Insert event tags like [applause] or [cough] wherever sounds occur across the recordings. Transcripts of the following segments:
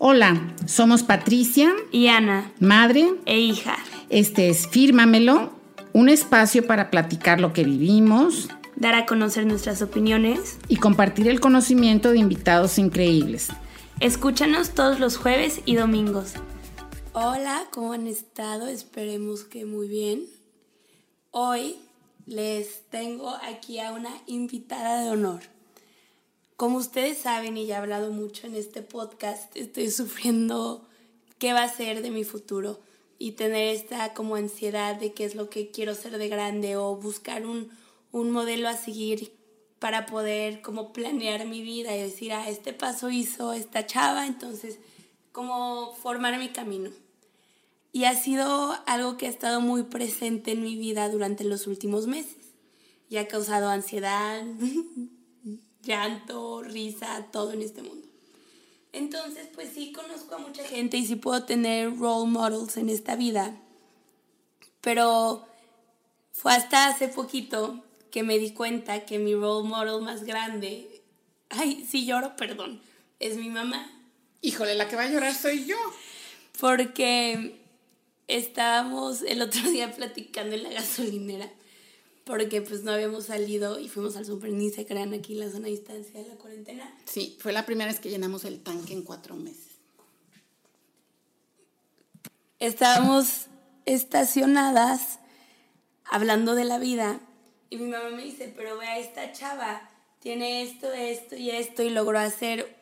Hola, somos Patricia y Ana, madre e hija. Este es Fírmamelo, un espacio para platicar lo que vivimos, dar a conocer nuestras opiniones y compartir el conocimiento de invitados increíbles. Escúchanos todos los jueves y domingos. Hola, ¿cómo han estado? Esperemos que muy bien. Hoy les tengo aquí a una invitada de honor. Como ustedes saben y ya he hablado mucho en este podcast, estoy sufriendo qué va a ser de mi futuro y tener esta como ansiedad de qué es lo que quiero ser de grande o buscar un, un modelo a seguir para poder como planear mi vida y decir, ah, este paso hizo esta chava, entonces como formar mi camino. Y ha sido algo que ha estado muy presente en mi vida durante los últimos meses y ha causado ansiedad, [laughs] llanto, risa, todo en este mundo. Entonces, pues sí conozco a mucha gente y sí puedo tener role models en esta vida. Pero fue hasta hace poquito que me di cuenta que mi role model más grande, ay, si lloro, perdón, es mi mamá. Híjole, la que va a llorar soy yo. Porque estábamos el otro día platicando en la gasolinera porque pues no habíamos salido y fuimos al super ni se crean aquí en la zona de distancia de la cuarentena. Sí, fue la primera vez que llenamos el tanque en cuatro meses. Estábamos estacionadas hablando de la vida y mi mamá me dice, pero vea, esta chava tiene esto, esto y esto y logró hacer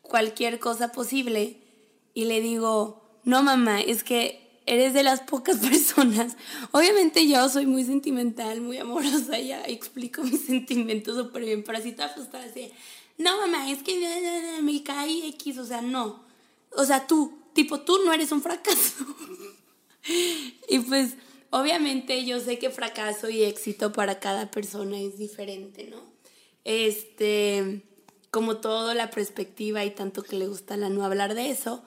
cualquier cosa posible. Y le digo, no mamá, es que eres de las pocas [laughs] personas. Obviamente yo soy muy sentimental, muy amorosa, ya explico mis [laughs] sentimientos súper bien, pero así toda frustrada así, no mamá, es que me caí X, o sea, no. O sea, tú, tipo, tú no eres un fracaso. [laughs] y pues, obviamente yo sé que fracaso y éxito para cada persona es diferente, ¿no? Este, como todo, la perspectiva y tanto que le gusta la no hablar de eso.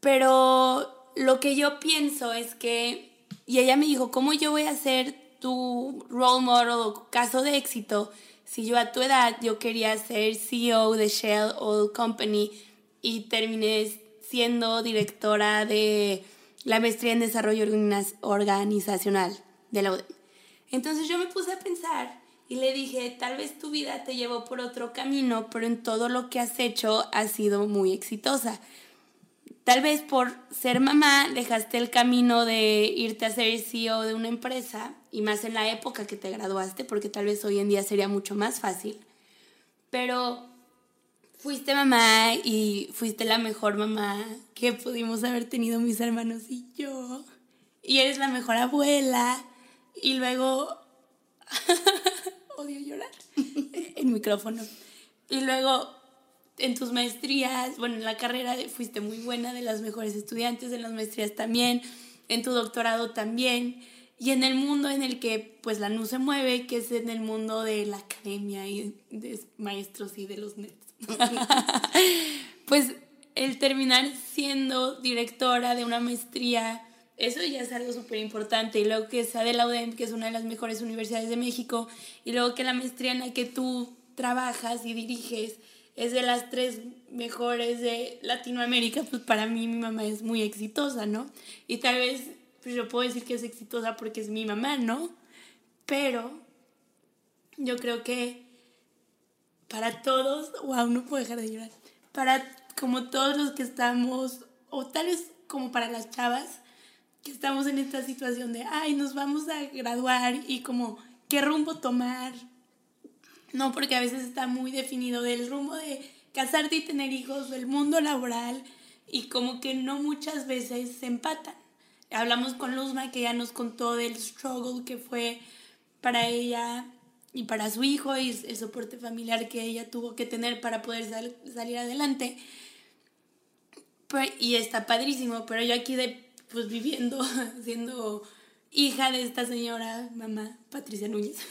Pero lo que yo pienso es que, y ella me dijo, ¿cómo yo voy a ser tu role model o caso de éxito si yo a tu edad yo quería ser CEO de Shell Oil Company y terminé siendo directora de la maestría en desarrollo organizacional de la UDEM? Entonces yo me puse a pensar y le dije, tal vez tu vida te llevó por otro camino, pero en todo lo que has hecho has sido muy exitosa. Tal vez por ser mamá dejaste el camino de irte a ser CEO de una empresa y más en la época que te graduaste, porque tal vez hoy en día sería mucho más fácil. Pero fuiste mamá y fuiste la mejor mamá que pudimos haber tenido mis hermanos y yo. Y eres la mejor abuela. Y luego... [laughs] Odio llorar. [laughs] en micrófono. Y luego en tus maestrías, bueno, en la carrera fuiste muy buena, de las mejores estudiantes, en las maestrías también, en tu doctorado también, y en el mundo en el que pues la NU se mueve, que es en el mundo de la academia y de maestros y de los nerds. [laughs] pues el terminar siendo directora de una maestría, eso ya es algo súper importante. Y luego que sea de la UDEM, que es una de las mejores universidades de México, y luego que la maestría en la que tú trabajas y diriges, es de las tres mejores de Latinoamérica, pues para mí mi mamá es muy exitosa, ¿no? Y tal vez pues yo puedo decir que es exitosa porque es mi mamá, ¿no? Pero yo creo que para todos, wow, no puedo dejar de llorar, para como todos los que estamos, o tal vez como para las chavas, que estamos en esta situación de, ay, nos vamos a graduar y como, ¿qué rumbo tomar? No, porque a veces está muy definido del rumbo de casarte y tener hijos, del mundo laboral, y como que no muchas veces se empatan. Hablamos con Luzma que ya nos contó del struggle que fue para ella y para su hijo y el soporte familiar que ella tuvo que tener para poder salir adelante. Pues, y está padrísimo, pero yo aquí de, pues viviendo, [laughs] siendo hija de esta señora, mamá Patricia Núñez, [laughs]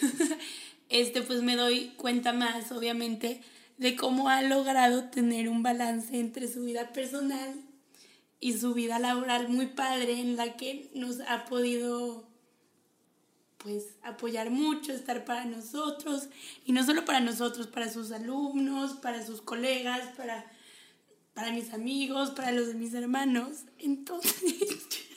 este, pues me doy cuenta más, obviamente, de cómo ha logrado tener un balance entre su vida personal y su vida laboral muy padre en la que nos ha podido pues apoyar mucho, estar para nosotros y no solo para nosotros, para sus alumnos, para sus colegas, para para mis amigos, para los de mis hermanos. Entonces, [laughs]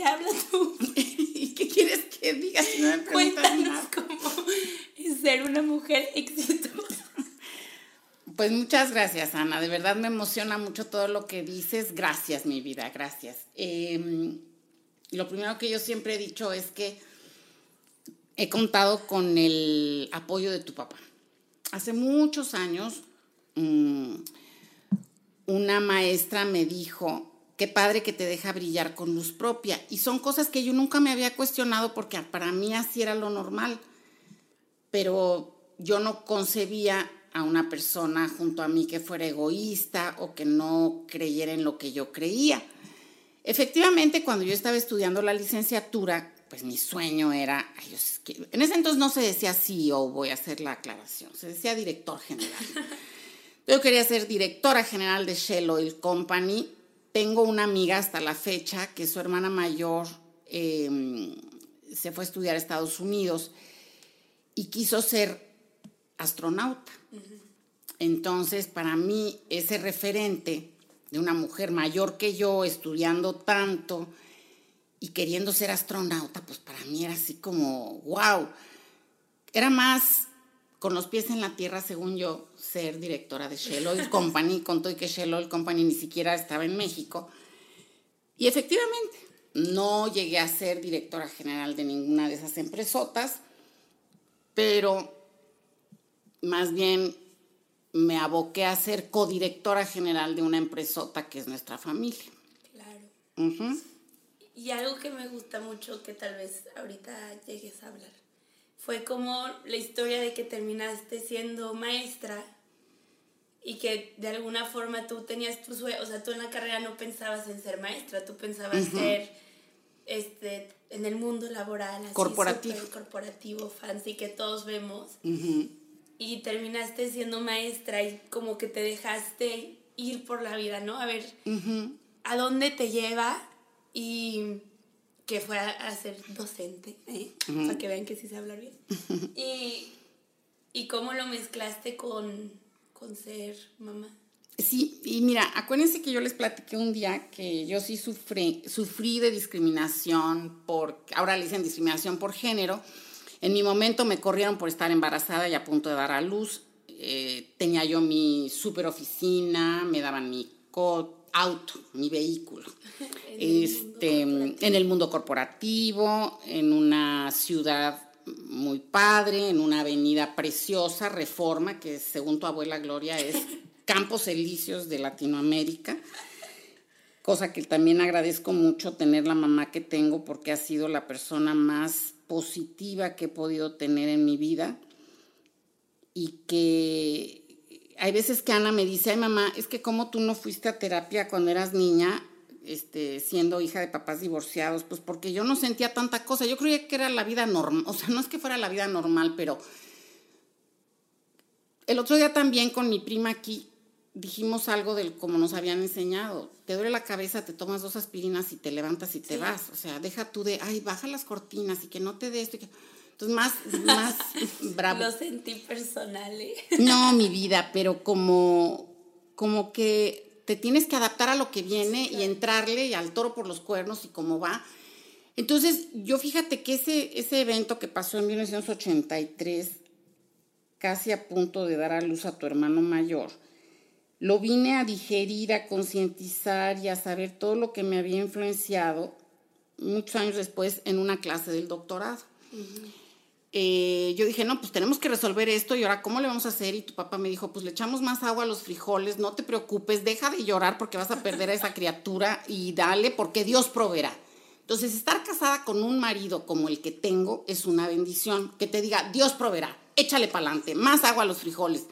ya habla tú. [laughs] ¿Y qué quieres que diga si no me Cuéntanos nada? cómo es ser una mujer exitosa. Pues muchas gracias, Ana. De verdad me emociona mucho todo lo que dices. Gracias, mi vida, gracias. Eh, lo primero que yo siempre he dicho es que he contado con el apoyo de tu papá. Hace muchos años, mm, una maestra me dijo, qué padre que te deja brillar con luz propia. Y son cosas que yo nunca me había cuestionado porque para mí así era lo normal. Pero yo no concebía a una persona junto a mí que fuera egoísta o que no creyera en lo que yo creía. Efectivamente, cuando yo estaba estudiando la licenciatura, pues mi sueño era, ay, Dios, es que- en ese entonces no se decía CEO, voy a hacer la aclaración, se decía director general. [laughs] Yo quería ser directora general de Shell Oil Company. Tengo una amiga hasta la fecha que su hermana mayor eh, se fue a estudiar a Estados Unidos y quiso ser astronauta. Entonces, para mí, ese referente de una mujer mayor que yo, estudiando tanto y queriendo ser astronauta, pues para mí era así como, wow. Era más con los pies en la tierra, según yo, ser directora de Shell Oil Company, con todo y que Shell Oil Company ni siquiera estaba en México. Y efectivamente, no llegué a ser directora general de ninguna de esas empresotas, pero más bien me aboqué a ser codirectora general de una empresota que es nuestra familia. Claro. Ujú. Y algo que me gusta mucho que tal vez ahorita llegues a hablar fue como la historia de que terminaste siendo maestra y que de alguna forma tú tenías tu sueño, o sea, tú en la carrera no pensabas en ser maestra, tú pensabas ser este en el mundo laboral así Corporativo. corporativo, fancy que todos vemos. Y terminaste siendo maestra y como que te dejaste ir por la vida, ¿no? A ver, a dónde te lleva y que fuera a ser docente, ¿eh? para que vean que sí se habla bien. [laughs] y, y cómo lo mezclaste con, con ser mamá. Sí, y mira, acuérdense que yo les platiqué un día que yo sí sufrí, sufrí de discriminación por, ahora le dicen discriminación por género. En mi momento me corrieron por estar embarazada y a punto de dar a luz. Eh, tenía yo mi super oficina, me daban mi co- auto, mi vehículo. [laughs] En el este, mundo en el mundo corporativo, en una ciudad muy padre, en una avenida preciosa, Reforma, que según tu abuela Gloria es [laughs] Campos Elíseos de Latinoamérica, cosa que también agradezco mucho tener la mamá que tengo porque ha sido la persona más positiva que he podido tener en mi vida y que hay veces que Ana me dice, ay mamá, es que como tú no fuiste a terapia cuando eras niña, este, siendo hija de papás divorciados, pues porque yo no sentía tanta cosa, yo creía que era la vida normal, o sea, no es que fuera la vida normal, pero el otro día también con mi prima aquí dijimos algo del como nos habían enseñado. Te duele la cabeza, te tomas dos aspirinas y te levantas y te Sí. vas. O sea, deja tú de, ay, baja las cortinas y que no te dé esto. y que-". Entonces, más, más [laughs] bravo. Lo sentí personal, ¿eh? No, mi vida, pero como, como que te tienes que adaptar a lo que viene y entrarle y al toro por los cuernos y cómo va. Entonces, yo fíjate que ese, ese evento que pasó en 1983, casi a punto de dar a luz a tu hermano mayor, lo vine a digerir, a concientizar y a saber todo lo que me había influenciado muchos años después en una clase del doctorado. Eh, yo dije, no, pues tenemos que resolver esto y ahora, ¿cómo le vamos a hacer? Y tu papá me dijo, pues le echamos más agua a los frijoles, no te preocupes, deja de llorar porque vas a perder a esa criatura y dale porque Dios proveerá. Entonces, estar casada con un marido como el que tengo es una bendición. Que te diga, Dios proveerá, échale para adelante, más agua a los frijoles.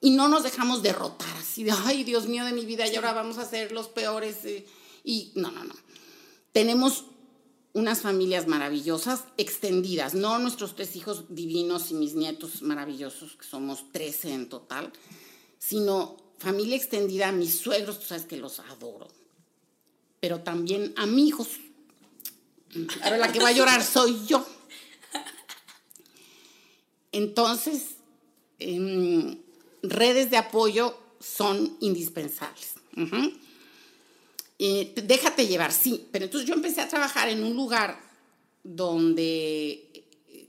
Y no nos dejamos derrotar así de, ay, Dios mío de mi vida, y ahora vamos a ser los peores. eh". Y no, no, no. Tenemos unas familias maravillosas, extendidas, no nuestros tres hijos divinos y mis nietos maravillosos, que somos 13 en total, sino familia extendida, mis suegros, tú sabes que los adoro, pero también amigos. Ahora la que va a llorar soy yo. Entonces, em, redes de apoyo son indispensables. Déjate llevar, sí, pero entonces yo empecé a trabajar en un lugar donde eh,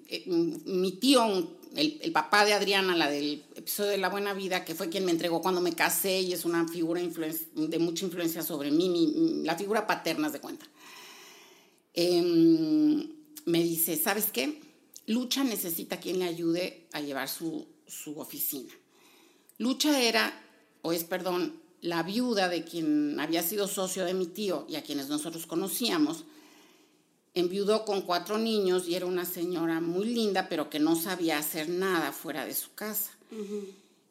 eh, mi tío, el, papá de Adriana, la del episodio de La Buena Vida, que fue quien me entregó cuando me casé y es una figura de mucha influencia sobre mí, la figura paterna, de cuenta. Em, me dice, ¿sabes qué? Lucha necesita quien le ayude a llevar su, su oficina. Lucha era, o es, perdón, la viuda de quien había sido socio de mi tío y a quienes nosotros conocíamos. Enviudó con cuatro niños y era una señora muy linda, pero que no sabía hacer nada fuera de su casa.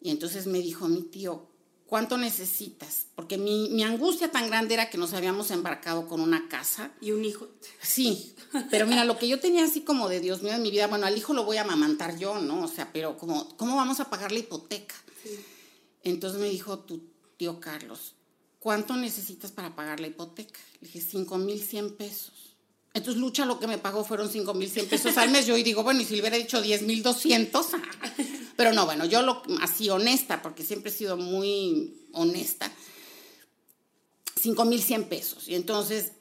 Y entonces me dijo mi tío, ¿cuánto necesitas? Porque mi, mi angustia tan grande era que nos habíamos embarcado con una casa Y un hijo. Sí, pero mira, lo que yo tenía así como de Dios mío en mi vida, bueno, al hijo lo voy a amamantar yo, ¿no? O sea, pero como, ¿cómo vamos a pagar la hipoteca? Entonces me dijo tu tío Carlos, ¿cuánto necesitas para pagar la hipoteca? Le dije, 5 mil 100 pesos. Entonces Lucha lo que me pagó fueron 5 mil 100 pesos al mes. Yo y digo, bueno, y si le hubiera dicho 10 mil 200. [laughs] Pero no, bueno, yo lo así honesta, porque siempre he sido muy honesta. 5 mil 100 pesos. Y entonces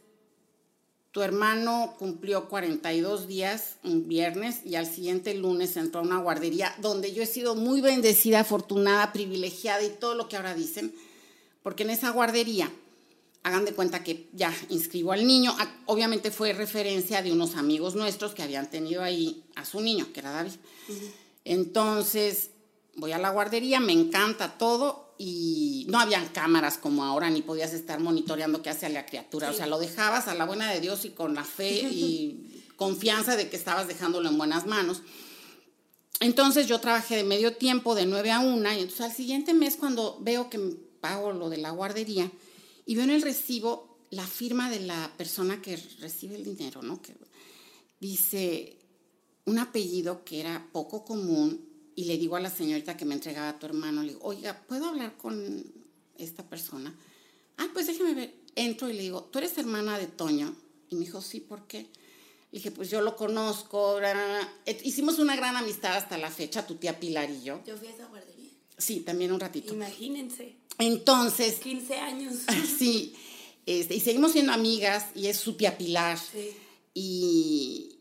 tu hermano cumplió 42 días un viernes y al siguiente lunes entró a una guardería donde yo he sido muy bendecida, afortunada, privilegiada y todo lo que ahora dicen, porque en esa guardería, hagan de cuenta que ya inscribo al niño, obviamente fue referencia de unos amigos nuestros que habían tenido ahí a su niño, que era David. Entonces, voy a la guardería, me encanta todo y no habían cámaras como ahora, ni podías estar monitoreando qué hace la criatura. O sea, lo dejabas a la buena de Dios y con la fe [laughs] y confianza de que estabas dejándolo en buenas manos. Entonces yo trabajé de medio tiempo, de 9 a 1, y entonces al siguiente mes cuando veo que me pago lo de la guardería y veo en el recibo la firma de la persona que recibe el dinero, ¿no? Que dice un apellido que era poco común y le digo a la señorita que me entregaba a tu hermano, le digo, oiga, ¿puedo hablar con esta persona? Ah, pues déjeme ver. Entro y le digo, ¿tú eres hermana de Toño? Y me dijo, sí, ¿por qué? Le dije, pues yo lo conozco. bla, bla, bla". Et- Hicimos una gran amistad hasta la fecha, tu tía Pilar y yo. Yo fui a esa guardería. Sí, también un ratito. Imagínense. Entonces, 15 años. [laughs] sí, este, y seguimos siendo amigas y es su tía Pilar. Sí. Y,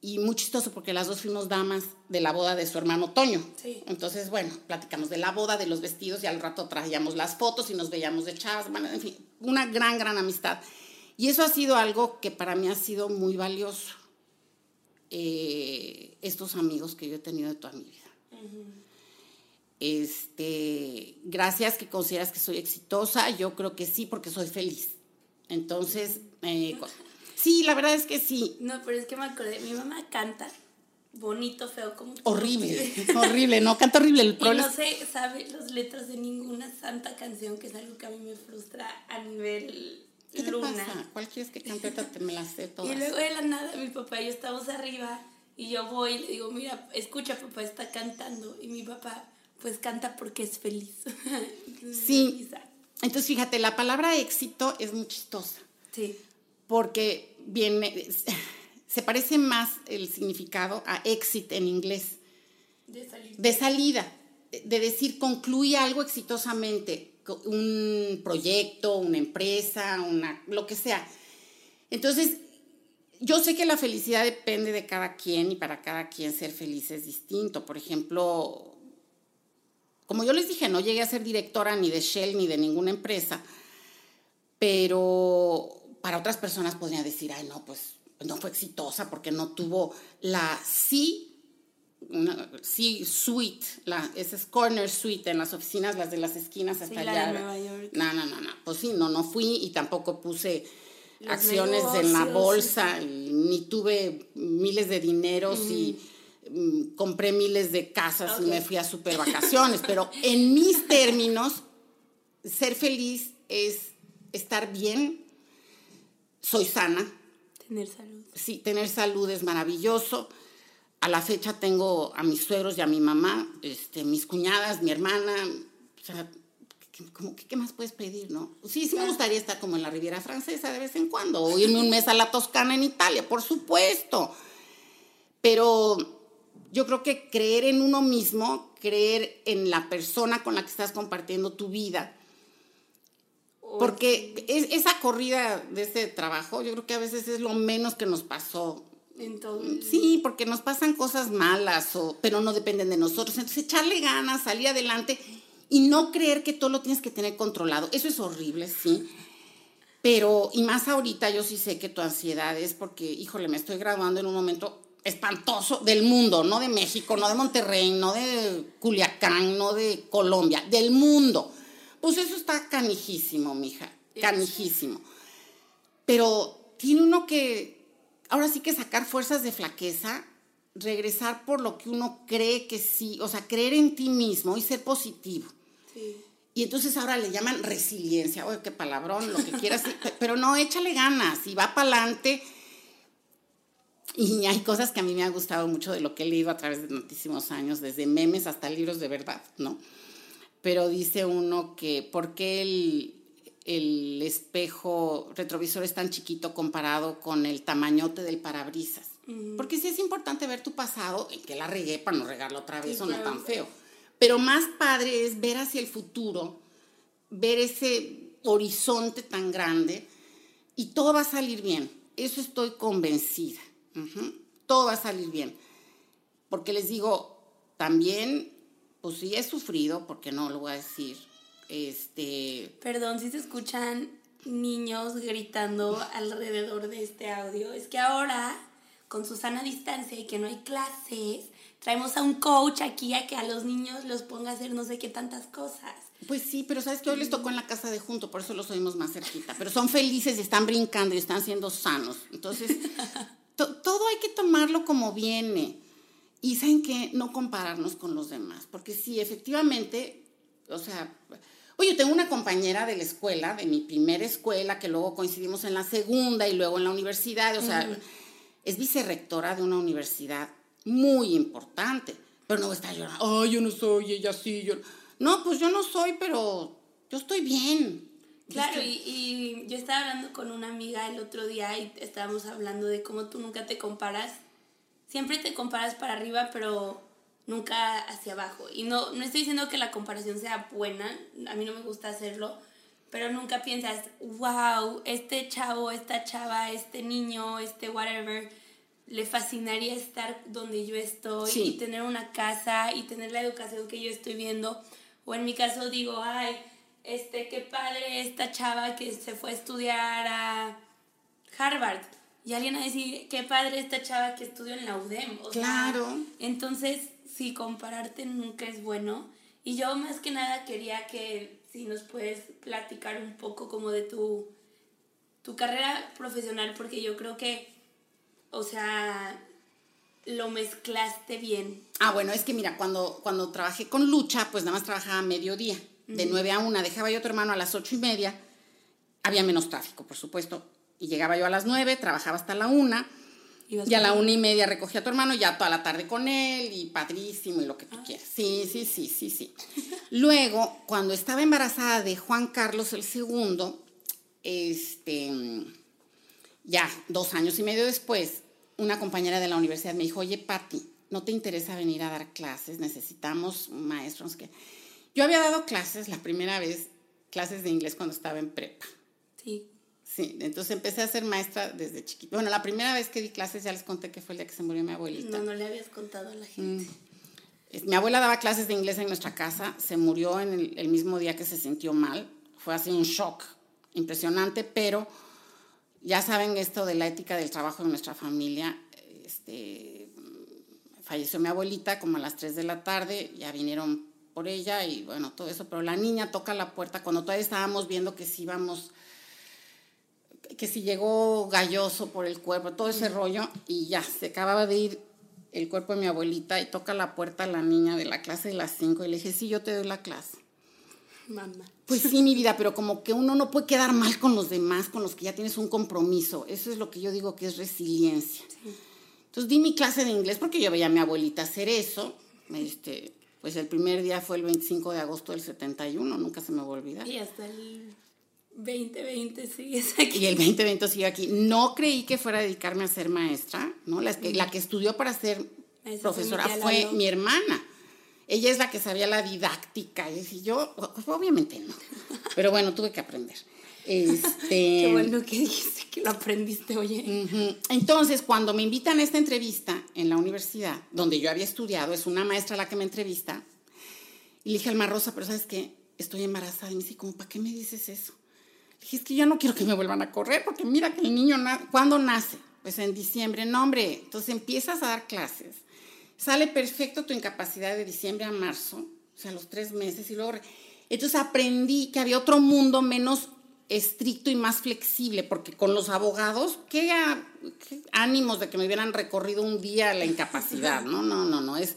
y muy chistoso porque las dos fuimos damas de la boda de su hermano Toño. Sí. Entonces, bueno, platicamos de la boda, de los vestidos y al rato traíamos las fotos y nos veíamos de chavas. Bueno, en fin, una gran, gran amistad. Y eso ha sido algo que para mí ha sido muy valioso. eh, estos amigos que yo he tenido de toda mi vida. Este, gracias que consideras que soy exitosa, yo creo que sí, porque soy feliz. Entonces, eh, sí, la verdad es que sí. No, pero es que me acordé. Mi mamá canta bonito, feo, como. Horrible, [laughs] horrible, no, canta horrible. El Y problema no se sabe las letras de ninguna santa canción, que es algo que a mí me frustra a nivel ¿Qué te luna. pasa? ¿Cuál quieres que cante? Te me las sé [laughs] Y todas. luego de la nada, mi papá y yo estamos arriba y yo voy y le digo, mira, escucha, papá está cantando. Y mi papá, pues canta porque es feliz. [laughs] Sí. Entonces, fíjate, la palabra éxito es muy chistosa, Sí. porque viene, [laughs] se parece más el significado a exit en inglés. De salir. de salida, de decir concluye algo exitosamente, un proyecto, una empresa, una, lo que sea. Entonces, yo sé que la felicidad depende de cada quien y para cada quien ser feliz es distinto. Por ejemplo, como yo les dije, no llegué a ser directora ni de Shell ni de ninguna empresa, pero para otras personas podría decir, ay, no, pues no fue exitosa porque no tuvo la sí una, sí, suite, la, esa es corner suite en las oficinas, las de las esquinas hasta Sí, la allá. de Nueva York. No, no, no, no. Pues sí, no, no fui y tampoco puse Los acciones en la bolsa, y ni tuve miles de dineros y compré miles de casas y me fui a super vacaciones. Pero en mis [laughs] términos, ser feliz es estar bien, soy sana, Tener salud. sí, tener salud es maravilloso. A la fecha tengo a mis suegros y a mi mamá, este, mis cuñadas, mi hermana. O sea, ¿qué, como qué más puedes pedir, no? Sí, sí me gustaría estar como en la Riviera Francesa de vez en cuando, o irme un mes a la Toscana en Italia, por supuesto. Pero yo creo que creer en uno mismo, creer en la persona con la que estás compartiendo tu vida. Porque es, esa corrida de ese trabajo, yo creo que a veces es lo menos que nos pasó. Entonces, Sí, porque nos pasan cosas malas, o, pero no dependen de nosotros. Entonces, echarle ganas, salir adelante y no creer que todo lo tienes que tener controlado. Eso es horrible, sí. Pero, y más ahorita, yo sí sé que tu ansiedad es porque, híjole, me estoy graduando en un momento espantoso del mundo, no de México, no de Monterrey, no de Culiacán, no de Colombia, del mundo. Pues eso está canijísimo, mija, canijísimo. Pero tiene uno que, ahora sí que sacar fuerzas de flaqueza, regresar por lo que uno cree que sí, o sea, creer en ti mismo y ser positivo. sí. Y entonces ahora le llaman resiliencia, oye, qué palabrón, lo que quieras, pe- [laughs] pero no, échale ganas y va para adelante. Y hay cosas que a mí me han gustado mucho de lo que he leído a través de tantísimos años, desde memes hasta libros de verdad, ¿no? Pero dice uno que, ¿por qué el, el espejo retrovisor es tan chiquito comparado con el tamañote del parabrisas? Porque sí es importante ver tu pasado, en que la regué para no regarlo otra vez Sí, o no claro. tan feo. Pero más padre es ver hacia el futuro, ver ese horizonte tan grande y todo va a salir bien. Eso estoy convencida. Todo va a salir bien. Porque les digo, también, pues sí he sufrido, porque no lo voy a decir, este, Perdón si se escuchan niños gritando alrededor de este audio. Es que ahora, con Susana distancia y que no hay clases, traemos a un coach aquí a que a los niños los ponga a hacer no sé qué tantas cosas. Pues sí, pero sabes que hoy les tocó en la casa de junto, por eso los oímos más cerquita. Pero son [laughs] felices y están brincando y están siendo sanos. Entonces, to- todo hay que tomarlo como viene. Y saben que no compararnos con los demás, porque sí, efectivamente, o sea, oye, tengo una compañera de la escuela, de mi primera escuela, que luego coincidimos en la segunda y luego en la universidad, o sea, es vicerrectora de una universidad muy importante, pero no está llorando, ay, yo no soy, ella sí, yo no, pues yo no soy, pero yo estoy bien. Claro, y, y yo estaba hablando con una amiga el otro día y estábamos hablando de cómo tú nunca te comparas. Siempre te comparas para arriba, pero nunca hacia abajo. Y no, no estoy diciendo que la comparación sea buena, a mí no me gusta hacerlo, pero nunca piensas, wow, este chavo, esta chava, este niño, este whatever, le fascinaría estar donde yo estoy Sí. y tener una casa y tener la educación que yo estoy viendo. O en mi caso digo, ay, este, qué padre esta chava que se fue a estudiar a Harvard. Y alguien a decir, qué padre esta chava que estudió en la UDEM. O sea, Claro. entonces, sí, compararte nunca es bueno. Y yo más que nada quería que si nos puedes platicar un poco como de tu, tu carrera profesional, porque yo creo que, o sea, lo mezclaste bien. Ah, bueno, es que mira, cuando, cuando trabajé con Lucha, pues nada más trabajaba a mediodía, de 9 a 1. Dejaba yo a tu hermano a las ocho y media. Había menos tráfico, por supuesto. Y llegaba yo a las 9, trabajaba hasta la 1. Ibas Y a la con- una y media recogía a tu hermano, ya toda la tarde con él, y padrísimo, y lo que tú quieras. Sí, sí, sí, sí, sí. Luego, cuando estaba embarazada de Juan Carlos el segundo, este, ya dos años y medio después, una compañera de la universidad me dijo, oye, Patti, ¿no te interesa venir a dar clases? Necesitamos maestros que... Yo había dado clases la primera vez, clases de inglés cuando estaba en prepa. Sí. Sí, entonces empecé a ser maestra desde chiquita. Bueno, la primera vez que di clases ya les conté que fue el día que se murió mi abuelita. No, no le habías contado a la gente. Es- Mi abuela daba clases de inglés en nuestra casa, se murió en el, el mismo día que se sintió mal. Fue así un shock impresionante, pero ya saben esto de la ética del trabajo en nuestra familia. Este, falleció mi abuelita como a las 3 de la tarde, ya vinieron por ella y bueno, todo eso, pero la niña toca la puerta cuando todavía estábamos viendo que si íbamos, que si llegó galloso por el cuerpo, todo ese rollo, y ya, se acababa de ir el cuerpo de mi abuelita y toca la puerta la niña de la clase de las 5 y le dije, sí, yo te doy la clase. Mamá. Pues sí, mi vida, pero como que uno no puede quedar mal con los demás, con los que ya tienes un compromiso. Eso es lo que yo digo que es resiliencia. Entonces di mi clase de inglés porque yo veía a mi abuelita hacer eso. Este, pues el primer día fue el 25 de agosto del 71, nunca se me va a olvidar. Y hasta el 2020 sigues aquí. Y el 2020 sigue aquí. No creí que fuera a dedicarme a ser maestra, ¿no? La, que- la que estudió para ser Esa profesora fue mi hermana. Ella es la que sabía la didáctica. Y yo, pues, obviamente no. Pero bueno, tuve que aprender. Este, [laughs] Qué bueno que dijiste que lo aprendiste, oye. Ujú. Entonces, cuando me invitan a esta entrevista en la universidad, donde yo había estudiado, es una maestra la que me entrevista, y le dije al Mar Rosa, pero ¿sabes qué? Estoy embarazada. Y me dice, ¿cómo, ¿para qué me dices eso? Le dije, es que yo no quiero que me vuelvan a correr, porque mira que el niño, na- ¿cuándo nace? Pues en diciembre. No, hombre, entonces empiezas a dar clases. Sale perfecto tu incapacidad de diciembre a marzo, o sea, los tres meses, y luego... Entonces aprendí que había otro mundo menos estricto y más flexible, porque con los abogados, qué, ánimos de que me hubieran recorrido un día la incapacidad, ¿no? No, no, no, es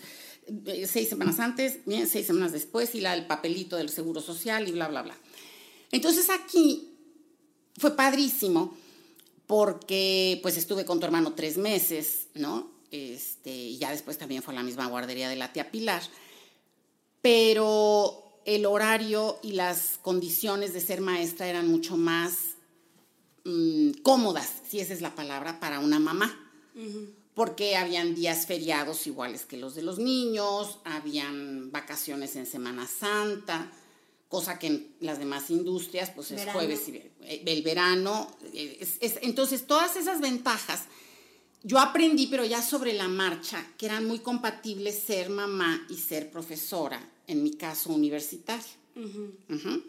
eh, seis semanas antes, seis semanas después, y la, el papelito del seguro social y bla, bla, bla. Entonces aquí fue padrísimo porque pues estuve con tu hermano tres meses, ¿no? Este, y ya después también fue a la misma guardería de la tía Pilar. Pero el horario y las condiciones de ser maestra eran mucho más mm, cómodas, si esa es la palabra, para una mamá. Porque habían días feriados iguales que los de los niños, habían vacaciones en Semana Santa, cosa que en las demás industrias, pues es Verano. jueves y eh, el verano. eh, es- es- entonces, todas esas ventajas yo aprendí, pero ya sobre la marcha, que eran muy compatibles ser mamá y ser profesora, en mi caso universitaria. Ujú.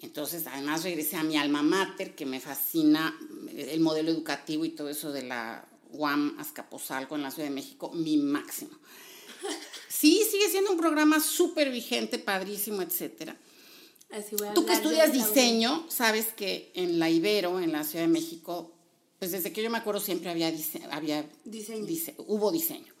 Entonces, además regresé a mi alma mater, que me fascina eh, el modelo educativo y todo eso de la UAM Azcapotzalco en la Ciudad de México, mi máximo. [laughs] Sí, sigue siendo un programa súper vigente, padrísimo, etcétera. Así voy a Tú que estudias diseño, sabes que en la Ibero, en la Ciudad de México, pues desde que yo me acuerdo siempre había, dise- había Diseño. dise- hubo diseño.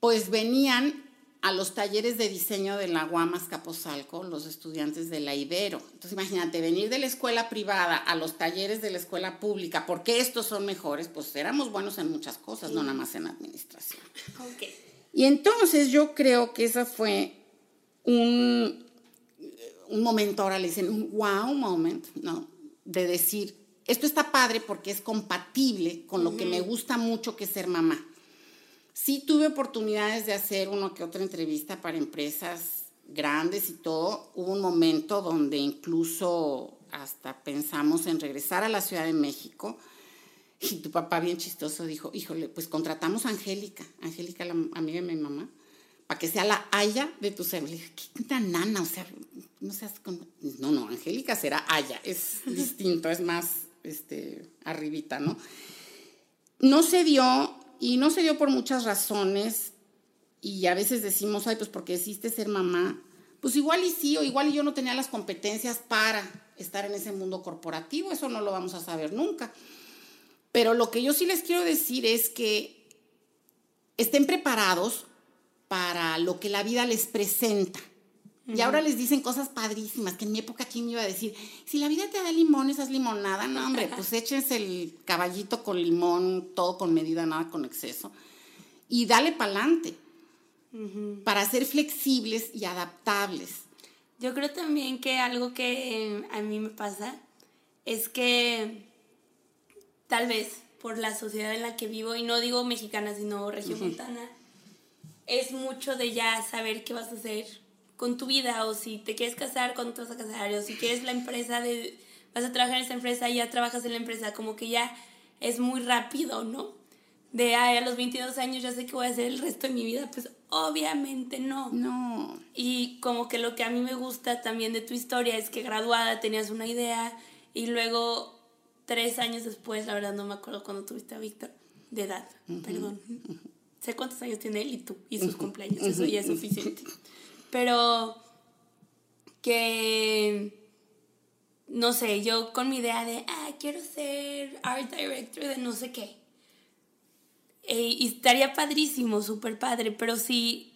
Pues venían a los talleres de diseño de la Guamas Capozalco los estudiantes de la Ibero. Entonces imagínate, venir de la escuela privada a los talleres de la escuela pública, porque estos son mejores, pues éramos buenos en muchas cosas, no nada más en administración. Ok. Y entonces yo creo que esa fue un, un momento, ahora le dicen un wow moment, ¿no? De decir, esto está padre porque es compatible con lo que me gusta mucho que es ser mamá. Sí tuve oportunidades de hacer una que otra entrevista para empresas grandes y todo. Hubo un momento donde incluso hasta pensamos en regresar a la Ciudad de México. Y tu papá bien chistoso dijo, híjole, pues contratamos a Angélica, Angélica, la amiga de mi mamá, para que sea la Aya de tu ser. Le dije, ¿qué tanta nana? O sea, no seas... con-". No, no, Angélica será Aya, es distinto, es más este, arribita, ¿no? No se dio, y no se dio por muchas razones, y a veces decimos, ay, pues porque decidiste ser mamá. Pues igual y sí, o igual y yo no tenía las competencias para estar en ese mundo corporativo, eso no lo vamos a saber nunca. Pero lo que yo sí les quiero decir es que estén preparados para lo que la vida les presenta. Y ahora les dicen cosas padrísimas, que en mi época, ¿quién me iba a decir? Si la vida te da limones, haz limonada. No, hombre, pues [laughs] échense el caballito con limón, todo con medida, nada con exceso. Y dale para adelante, para ser flexibles y adaptables. Yo creo también que algo que eh, a mí me pasa es que tal vez por la sociedad en la que vivo, y no digo mexicana, sino regiomontana, es mucho de ya saber qué vas a hacer con tu vida, o si te quieres casar, cuándo te vas a casar, o si quieres la empresa, de, vas a trabajar en esa empresa y ya trabajas en la empresa, como que ya es muy rápido, ¿no? De, ay, a los 22 años ya sé qué voy a hacer el resto de mi vida, pues obviamente no. No, Y como que lo que a mí me gusta también de tu historia es que graduada tenías una idea y luego tres años después, la verdad no me acuerdo cuando tuviste a Víctor, de edad, perdón. Sé cuántos años tiene él y tú y sus cumpleaños, eso ya es suficiente. Pero que, no sé, yo con mi idea de, ah, quiero ser art director de no sé qué. Eh, y estaría padrísimo, súper padre, pero si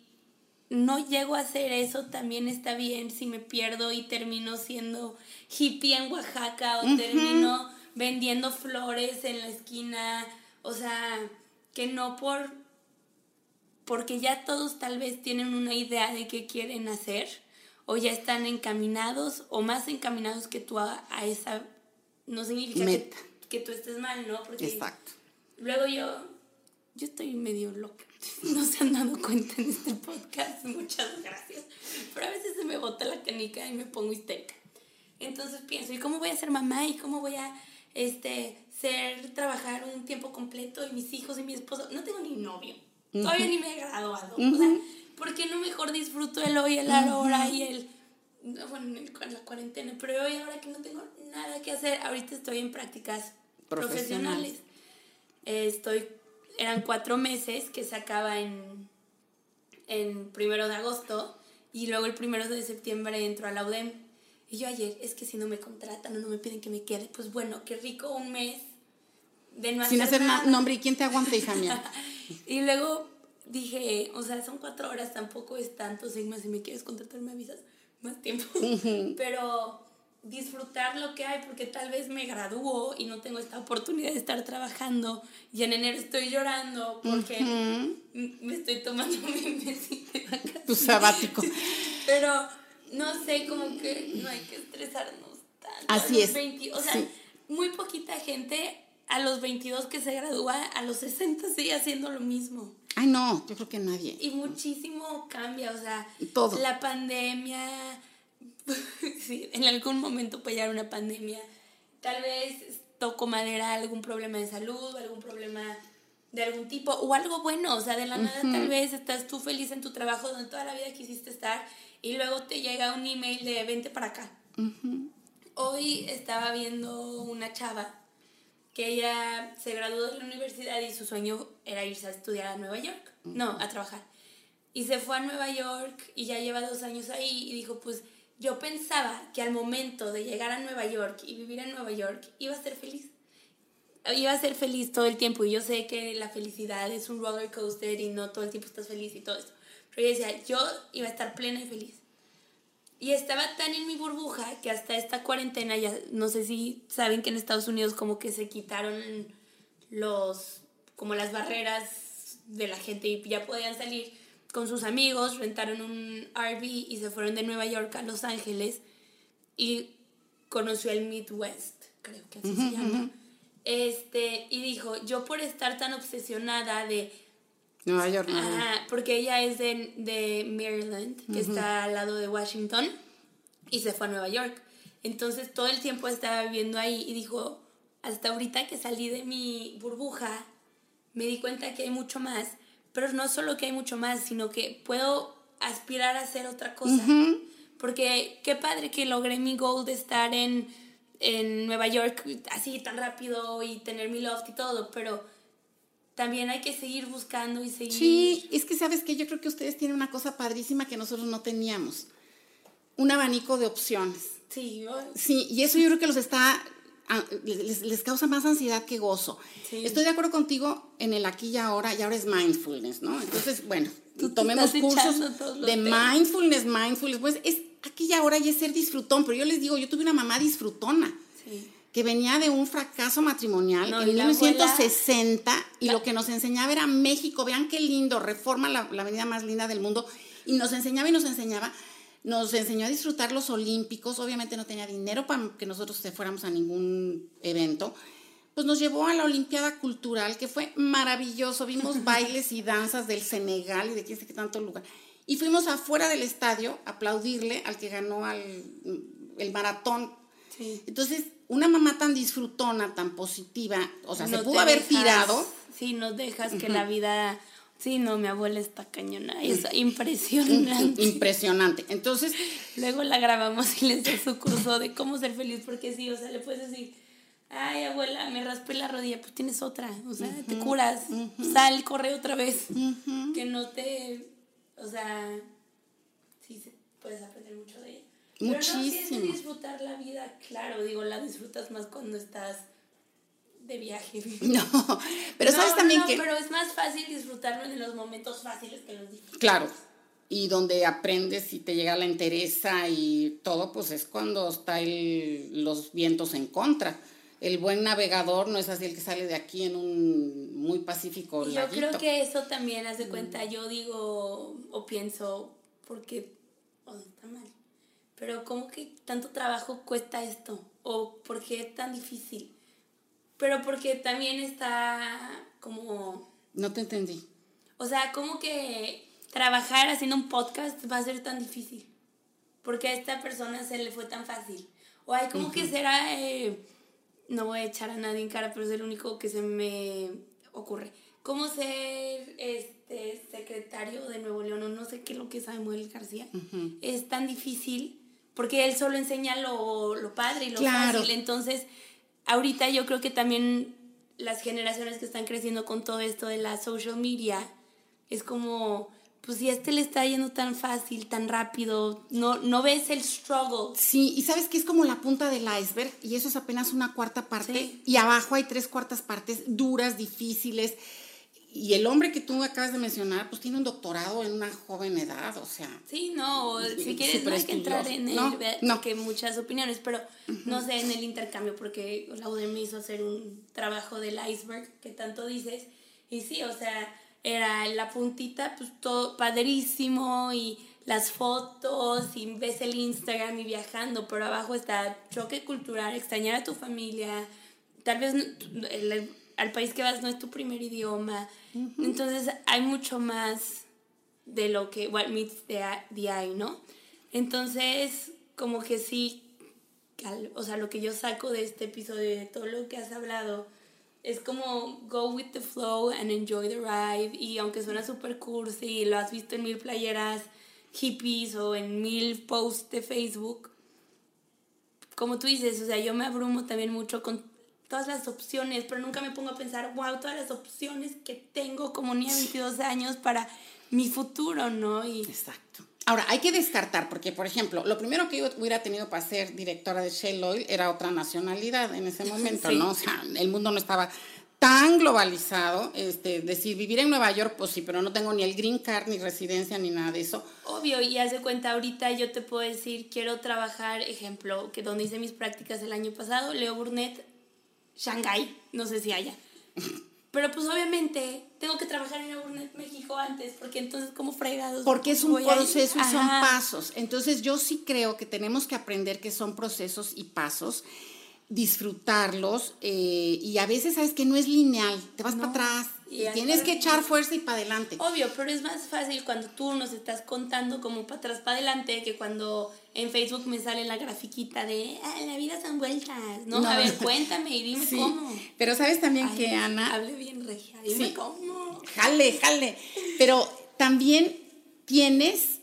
no llego a hacer eso, también está bien si me pierdo y termino siendo hippie en Oaxaca o termino vendiendo flores en la esquina. O sea, que no por... Porque ya todos tal vez tienen una idea de qué quieren hacer o ya están encaminados o más encaminados que tú a, a esa... No significa que, Meta. que tú estés mal, ¿no? Porque exacto. Luego yo yo estoy medio loca. [laughs] No se han dado cuenta en este podcast. Muchas gracias. Pero a veces se me bota la canica y me pongo histérica. Entonces pienso, ¿y cómo voy a ser mamá? ¿Y cómo voy a este, ser, trabajar un tiempo completo? Y mis hijos y mi esposo. No tengo ni novio. Todavía ni me he graduado. O sea, ¿por qué no mejor disfruto el hoy, el ahora y el... Bueno, en la cuarentena, pero hoy ahora que no tengo nada que hacer, ahorita estoy en prácticas profesionales. estoy, eran cuatro meses que se acaba en, en primero de agosto y luego el primero de septiembre entro a la UDEM. Y yo ayer, es que si no me contratan o no me piden que me quede, pues bueno, qué rico un mes de no Sin hacer, nombre, ¿y quién te aguanta, hija mía? [laughs] [laughs] y luego dije, o sea, son cuatro horas, tampoco es tanto, Sigma, si me quieres contratar me avisas más tiempo. [laughs] Pero disfrutar lo que hay, porque tal vez me gradúo y no tengo esta oportunidad de estar trabajando y en enero estoy llorando porque me estoy tomando [laughs] mi mes de Tu sabático. Pero no sé, como que no hay que estresarnos tanto. Así es. o sea, muy poquita gente a los 22 que se gradúa, a los 60 sigue haciendo lo mismo. Ay, no, yo creo que nadie. Y muchísimo cambia, o sea, Todo. la pandemia, [laughs] sí, en algún momento puede llegar una pandemia, tal vez toco madera, algún problema de salud, algún problema de algún tipo, o algo bueno, o sea, de la nada tal vez estás tú feliz en tu trabajo donde toda la vida quisiste estar y luego te llega un email de vente para acá. Hoy estaba viendo una chava que ella se graduó de la universidad y su sueño era irse a estudiar a Nueva York, no, a trabajar. Y se fue a Nueva York y ya lleva dos años ahí y dijo, pues yo pensaba que al momento de llegar a Nueva York y vivir en Nueva York iba a ser feliz. Iba a ser feliz todo el tiempo y yo sé que la felicidad es un roller coaster y no todo el tiempo estás feliz y todo esto. Pero ella decía, yo iba a estar plena y feliz. Y estaba tan en mi burbuja que hasta esta cuarentena, ya no sé si saben que en Estados Unidos como que se quitaron los, como las barreras de la gente y ya podían salir con sus amigos, rentaron un RV y se fueron de Nueva York a Los Ángeles y conoció el Midwest, creo que así se llama. Este, y dijo, yo por estar tan obsesionada de... Nueva York, porque ella es de, de Maryland, que está al lado de Washington, y se fue a Nueva York. Entonces todo el tiempo estaba viviendo ahí y dijo, hasta ahorita que salí de mi burbuja, me di cuenta que hay mucho más pero no solo que hay mucho más, sino que puedo aspirar a hacer otra cosa. Porque qué padre que logré mi goal de estar en, en Nueva York así tan rápido y tener mi loft y todo, pero también hay que seguir buscando y seguir. Sí, es que sabes que yo creo que ustedes tienen una cosa padrísima que nosotros no teníamos. Un abanico de opciones. Sí, sí, y eso yo creo que los está les, causa más ansiedad que gozo. Estoy de acuerdo contigo en el aquí y ahora, y ahora es mindfulness, ¿no? Entonces, bueno, tomemos cursos de mindfulness, mindfulness, pues es aquí y ahora y es ser disfrutón, pero yo les digo, yo tuve una mamá disfrutona. Que venía de un fracaso matrimonial en 1960 y lo que nos enseñaba era México, vean qué lindo, reforma la, la avenida más linda del mundo, y nos enseñaba y nos enseñaba nos enseñó a disfrutar los olímpicos, obviamente no tenía dinero para que nosotros fuéramos a ningún evento, pues nos llevó a la Olimpiada Cultural, que fue maravilloso, vimos [laughs] bailes y danzas del Senegal y de quién sé qué tanto lugar. Y fuimos afuera del estadio a aplaudirle al que ganó al, el maratón. Entonces, una mamá tan disfrutona, tan positiva, o sea, se pudo haber tirado. Sí, no dejas que la vida Sí, no, mi abuela está cañona, es impresionante. Impresionante. Entonces, luego la grabamos y le doy su curso de cómo ser feliz, porque sí, o sea, le puedes decir, ay, abuela, me raspé la rodilla, pues tienes otra, o sea, te curas, sal, corre otra vez, que no te, o sea, sí, puedes aprender mucho de ella. Muchísimo. Pero no, disfrutar la vida, claro, digo, la disfrutas más cuando estás de viaje. [laughs] No, pero sabes también no, que... Pero es más fácil disfrutarlo en los momentos fáciles que los difíciles. Claro, y donde aprendes y te llega la entereza y todo, pues es cuando está los vientos en contra. El buen navegador no es así el que sale de aquí en un muy pacífico Yo creo que eso también, haz de cuenta, yo digo o pienso, porque oh, está mal, pero ¿cómo que tanto trabajo cuesta esto? ¿O por qué es tan difícil? pero porque también está como No te entendí. O sea, ¿cómo que trabajar haciendo un podcast va a ser tan difícil? Porque a esta persona se le fue tan fácil. O hay como que será, eh, no voy a echar a nadie en cara, pero es el único que se me ocurre. ¿Cómo ser este secretario de Nuevo León? O no sé qué es lo que es Samuel García. Es tan difícil porque él solo enseña lo, lo padre y lo Claro. fácil. Entonces, ahorita yo creo que también las generaciones que están creciendo con todo esto de la social media, es como, pues si a este le está yendo tan fácil, tan rápido, no, no ves el struggle. Sí, y sabes que es como la punta del iceberg y eso es apenas una cuarta parte Sí. y abajo hay tres cuartas partes duras, difíciles. Y el hombre que tú acabas de mencionar, pues tiene un doctorado en una joven edad, o sea. Sí, no, si quieres no hay que entrar en el, No, no. que muchas opiniones, pero no sé, en el intercambio, porque la me hizo hacer un trabajo del iceberg que tanto dices, y sí, o sea, era la puntita, pues todo padrísimo, y las fotos, y ves el Instagram y viajando, pero abajo está choque cultural, extrañar a tu familia, tal vez el- al país que vas no es tu primer idioma, entonces hay mucho más de lo que what meets the, the eye, ¿no? Entonces, como que sí, o sea, lo que yo saco de este episodio y de todo lo que has hablado es como go with the flow and enjoy the ride. Y aunque suena súper cursi, lo has visto en mil playeras hippies o en mil posts de Facebook, como tú dices, o sea, yo me abrumo también mucho con todas las opciones, pero nunca me pongo a pensar, wow, todas las opciones que tengo como niña de 22 años para mi futuro, ¿no? Y Exacto. Ahora, hay que descartar, porque, por ejemplo, lo primero que yo hubiera tenido para ser directora de Shell Oil era otra nacionalidad en ese momento, [laughs] Sí. ¿no? O sea, el mundo no estaba tan globalizado. Este, decir, vivir en Nueva York, pues sí, pero no tengo ni el green card, ni residencia, ni nada de eso. Obvio, y haz de cuenta, ahorita yo te puedo decir, quiero trabajar, ejemplo, que donde hice mis prácticas el año pasado, Leo Burnett, Shanghai, no sé si haya. Pero pues obviamente tengo que trabajar en Leo Burnett, México antes, porque entonces como fregados. Porque es un proceso y son pasos. Entonces yo sí creo que tenemos que aprender que son procesos y pasos, disfrutarlos eh, y a veces sabes que no es lineal, te vas para atrás y y tienes que echar fuerza y para adelante. Obvio, pero es más fácil cuando tú nos estás contando como para atrás, para adelante, que cuando en Facebook me sale la grafiquita de "Ah, la vida son vueltas, ¿no? No. A ver, cuéntame y dime [laughs] Sí. cómo. Pero sabes también Ay, que Ana, Hable bien, Regia, dime Sí. cómo. jale, jale, pero también tienes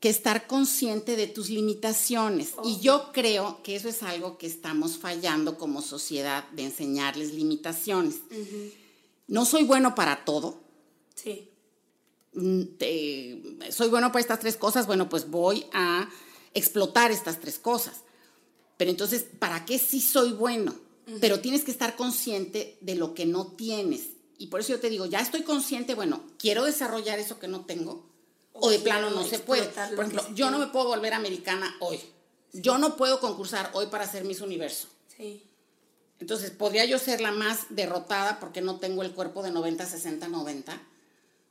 que estar consciente de tus limitaciones. Y yo creo que eso es algo que estamos fallando como sociedad, de enseñarles limitaciones. No soy bueno para todo, Sí. mm, te- soy bueno para estas tres cosas, bueno, pues voy a explotar estas tres cosas. Pero entonces, ¿para qué sí soy bueno? Pero tienes que estar consciente de lo que no tienes. Y por eso yo te digo, ya estoy consciente, bueno, quiero desarrollar eso que no tengo, o de plano no se puede. Por ejemplo, yo no me puedo volver americana hoy. Yo no puedo concursar hoy para ser Miss Universo. Sí. Entonces, podría yo ser la más derrotada porque no tengo el cuerpo de 90, 60, 90,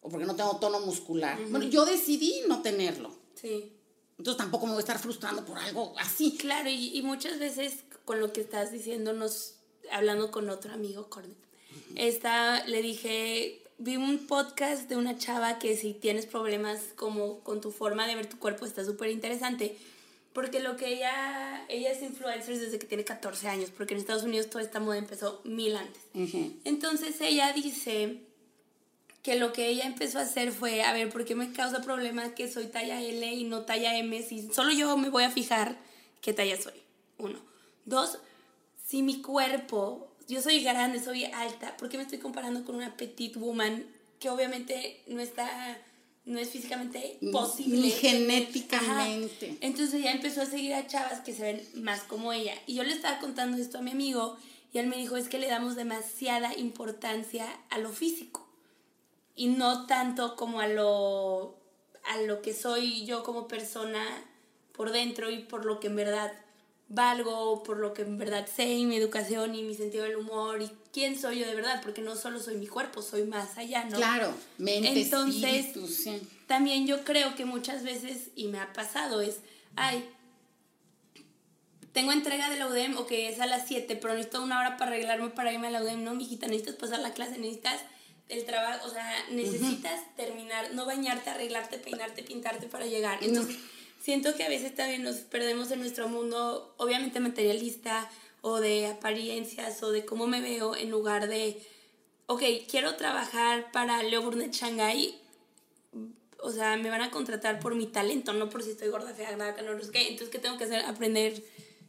o porque no tengo tono muscular. Bueno, yo decidí no tenerlo. Sí. Entonces, tampoco me voy a estar frustrando por algo así. Claro, y, y muchas veces con lo que estás diciendo, nos, hablando con otro amigo, Cornet, esta, le dije, vi un podcast de una chava que si tienes problemas como con tu forma de ver tu cuerpo está súper interesante, porque lo que ella, ella es influencer desde que tiene 14 años, porque en Estados Unidos toda esta moda empezó mil antes. Entonces ella dice que lo que ella empezó a hacer fue, a ver, ¿por qué me causa problema que soy talla L y no talla M? Si solo yo me voy a fijar qué talla soy. Uno. Dos, si mi cuerpo, yo soy grande, soy alta, ¿por qué me estoy comparando con una petite woman que obviamente no está, no es físicamente posible? ni genéticamente. Ajá. Entonces ella empezó a seguir a chavas que se ven más como ella. Y yo le estaba contando esto a mi amigo y él me dijo, es que le damos demasiada importancia a lo físico y no tanto como a lo, a lo que soy yo como persona por dentro y por lo que en verdad valgo, por lo que en verdad sé y mi educación y mi sentido del humor y quién soy yo de verdad, porque no solo soy mi cuerpo, soy más allá, ¿no? Claro, mente, Entonces, espíritu, sí. También yo creo que muchas veces, y me ha pasado, es, ay, tengo entrega de la UDEM, ok, es a las 7, pero necesito una hora para arreglarme para irme a la UDEM. No, mijita, necesitas pasar la clase, necesitas el trabajo, o sea, necesitas terminar, no bañarte, arreglarte, peinarte, pintarte para llegar. Entonces, siento que a veces también nos perdemos en nuestro mundo, obviamente materialista, o de apariencias, o de cómo me veo, en lugar de, ok, quiero trabajar para Leo Burnett Shanghai, o sea, me van a contratar por mi talento, no por si estoy gorda, fea, que no sé qué. Entonces, ¿qué tengo que hacer? Aprender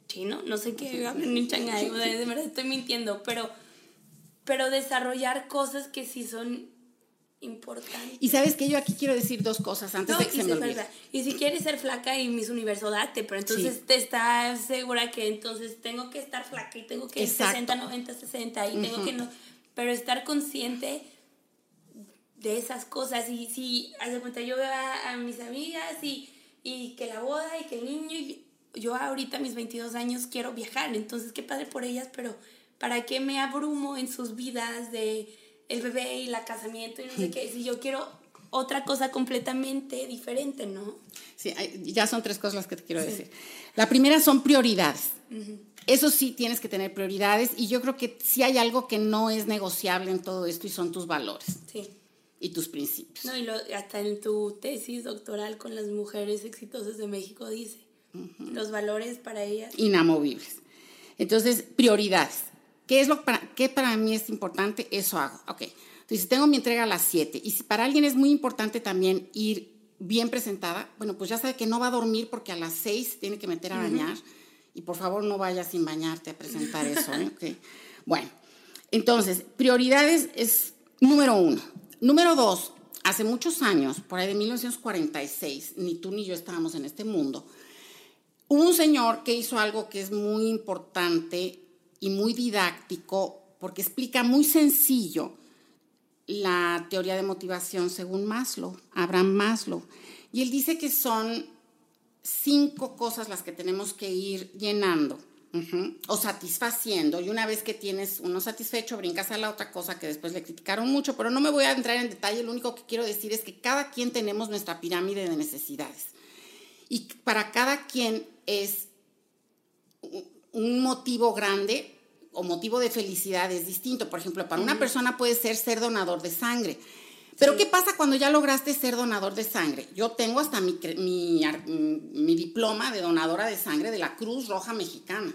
chino, no sé qué, [laughs] aprender en Shanghai, o sea, de verdad estoy mintiendo, pero pero desarrollar cosas que sí son importantes. Y sabes que yo aquí quiero decir dos cosas antes de que se me olvide. Y si quieres ser flaca y mis universo, date, pero entonces te estás segura que entonces tengo que estar flaca y tengo que ir 60, 90, 60 y tengo que no, pero estar consciente de esas cosas. Y si, hace cuenta, yo veo a, mis amigas y, y que la boda y que el niño, y yo ahorita a mis 22 años quiero viajar, entonces qué padre por ellas, pero ¿Para qué me abrumo en sus vidas de el bebé y la casamiento y no sé qué? Si yo quiero otra cosa completamente diferente, ¿no? Sí, ya son tres cosas las que te quiero decir. La primera son prioridades. Eso sí, tienes que tener prioridades y yo creo que sí hay algo que no es negociable en todo esto y son tus valores. Sí. Y tus principios. No, y lo, hasta en tu tesis doctoral con las mujeres exitosas de México dice, los valores para ellas. Inamovibles. Entonces, prioridades. ¿Qué es lo para, qué para mí es importante? Eso hago. Ok. Entonces, tengo mi entrega a las 7 y si para alguien es muy importante también ir bien presentada, bueno, pues ya sabe que no va a dormir porque a las 6 tiene que meter a bañar y por favor no vaya sin bañarte a presentar eso. ¿eh? Okay. Bueno, entonces, prioridades es número uno. Número dos, hace muchos años, por ahí de 1946, ni tú ni yo estábamos en este mundo, hubo un señor que hizo algo que es muy importante y muy didáctico porque explica muy sencillo la teoría de motivación según Maslow, Abraham Maslow. Y él dice que son cinco cosas las que tenemos que ir llenando o satisfaciendo. Y una vez que tienes uno satisfecho, brincas a la otra cosa que después le criticaron mucho, pero no me voy a entrar en detalle. Lo único que quiero decir es que cada quien tenemos nuestra pirámide de necesidades. Y para cada quien es un motivo grande o motivo de felicidad es distinto. Por ejemplo, para una persona puede ser ser donador de sangre. Pero ¿qué pasa cuando ya lograste ser donador de sangre? Yo tengo hasta mi, mi, diploma de donadora de sangre de la Cruz Roja Mexicana.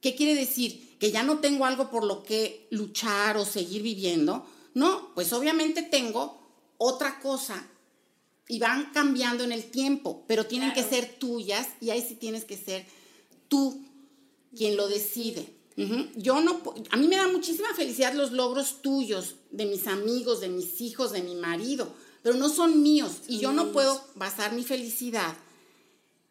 ¿Qué quiere decir? Que ya no tengo algo por lo que luchar o seguir viviendo. No, pues obviamente tengo otra cosa y van cambiando en el tiempo, pero tienen que ser tuyas y ahí sí tienes que ser tú quien lo decide. Yo no, a mí me da muchísima felicidad los logros tuyos, de mis amigos, de mis hijos, de mi marido, pero no son míos y yo no puedo basar mi felicidad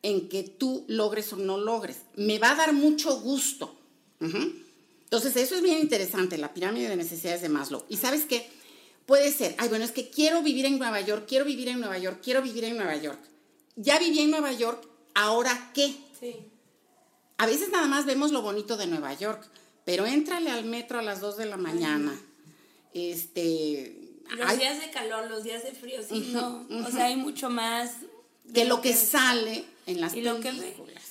en que tú logres o no logres. Me va a dar mucho gusto. Entonces, eso es bien interesante, la pirámide de necesidades de Maslow. ¿Y sabes qué? Puede ser, ay, bueno, es que quiero vivir en Nueva York, quiero vivir en Nueva York, quiero vivir en Nueva York. Ya viví en Nueva York, ¿ahora qué? Sí a veces nada más vemos lo bonito de Nueva York, pero éntrale al metro a las 2 de la mañana. Este. Los días de calor, los días de frío, sí, no. O sea, hay mucho más. De, lo, que, sale en las películas.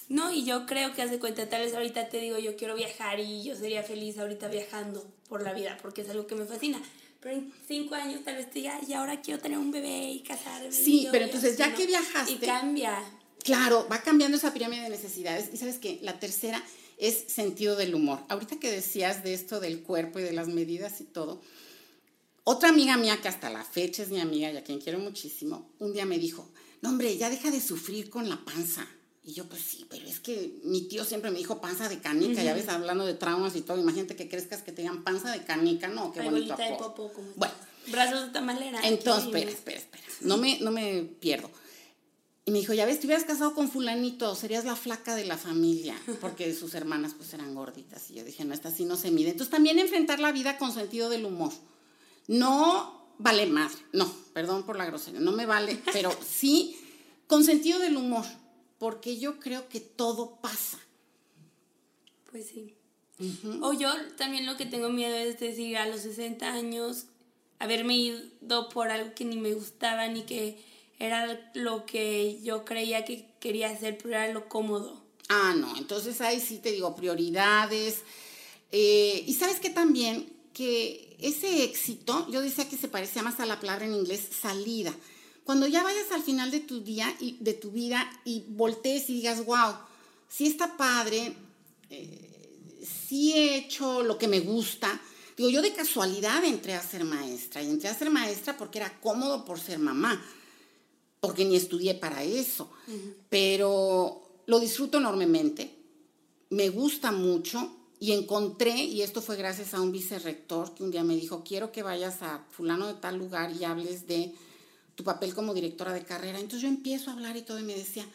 no, y yo creo que hace cuenta, tal vez ahorita te digo, yo quiero viajar y yo sería feliz ahorita viajando por la vida, porque es algo que me fascina. Pero en cinco años tal vez te diga, y ahora quiero tener un bebé y casarme. Sí, pero entonces ya que viajaste. Y cambia. Claro, va cambiando esa pirámide de necesidades. Y sabes que la tercera es sentido del humor. Ahorita que decías de esto del cuerpo y de las medidas y todo, otra amiga mía que hasta la fecha es mi amiga y a quien quiero muchísimo, un día me dijo, no hombre, ya deja de sufrir con la panza. Y yo, pues sí, pero es que mi tío siempre me dijo panza de canica, ya ves, hablando de traumas y todo. Imagínate que crezcas que te digan panza de canica, no, qué bonito. De popo, bueno, brazos de tamalera. Entonces, espera, espera, espera. No me, no me pierdo. Y me dijo, ya ves, te hubieras casado con fulanito, serías la flaca de la familia, porque sus hermanas pues eran gorditas. Y yo dije, no, esta sí no se mide. Entonces también enfrentar la vida con sentido del humor. No vale madre, no, perdón por la grosería, no me vale, pero sí con sentido del humor, porque yo creo que todo pasa. Pues sí. O yo también lo que tengo miedo es decir, a los 60 años, haberme ido por algo que ni me gustaba, ni que era lo que yo creía que quería hacer, pero era lo cómodo. Ah, no, entonces ahí sí te digo prioridades. Eh, y sabes que también que ese éxito, yo decía que se parecía más a la palabra en inglés salida. Cuando ya vayas al final de tu día y de tu vida y voltees y digas, wow, sí está padre, eh, sí he hecho lo que me gusta. Digo, yo de casualidad entré a ser maestra y entré a ser maestra porque era cómodo por ser mamá, porque ni estudié para eso, pero lo disfruto enormemente, me gusta mucho y encontré, y esto fue gracias a un vicerrector que un día me dijo, quiero que vayas a fulano de tal lugar y hables de tu papel como directora de carrera. Entonces yo empiezo a hablar y todo y me decía,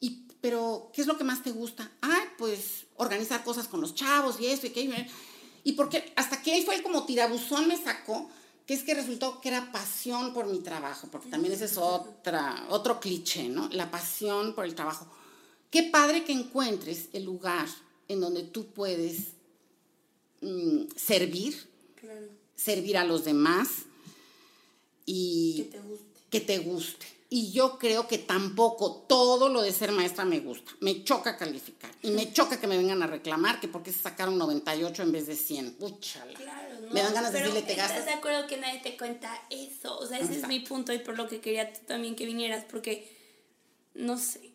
¿y pero qué es lo que más te gusta? Ah, pues organizar cosas con los chavos y eso y aquello. Y porque hasta que él fue el como tirabuzón me sacó, que es que resultó que era pasión por mi trabajo, porque también ese es otra, otro cliché, ¿no? La pasión por el trabajo. Qué padre que encuentres el lugar en donde tú puedes mm, servir, servir a los demás y que te guste. Que te guste. Y yo creo que tampoco todo lo de ser maestra me gusta. Me choca calificar. Y me choca que me vengan a reclamar que porque se sacaron 98 en vez de 100. Púchala. Claro, no, me dan ganas de decirle, te gastas. ¿Estás de acuerdo que nadie te cuenta eso? O sea, ese es mi punto y por lo que quería tú también que vinieras, porque, no sé,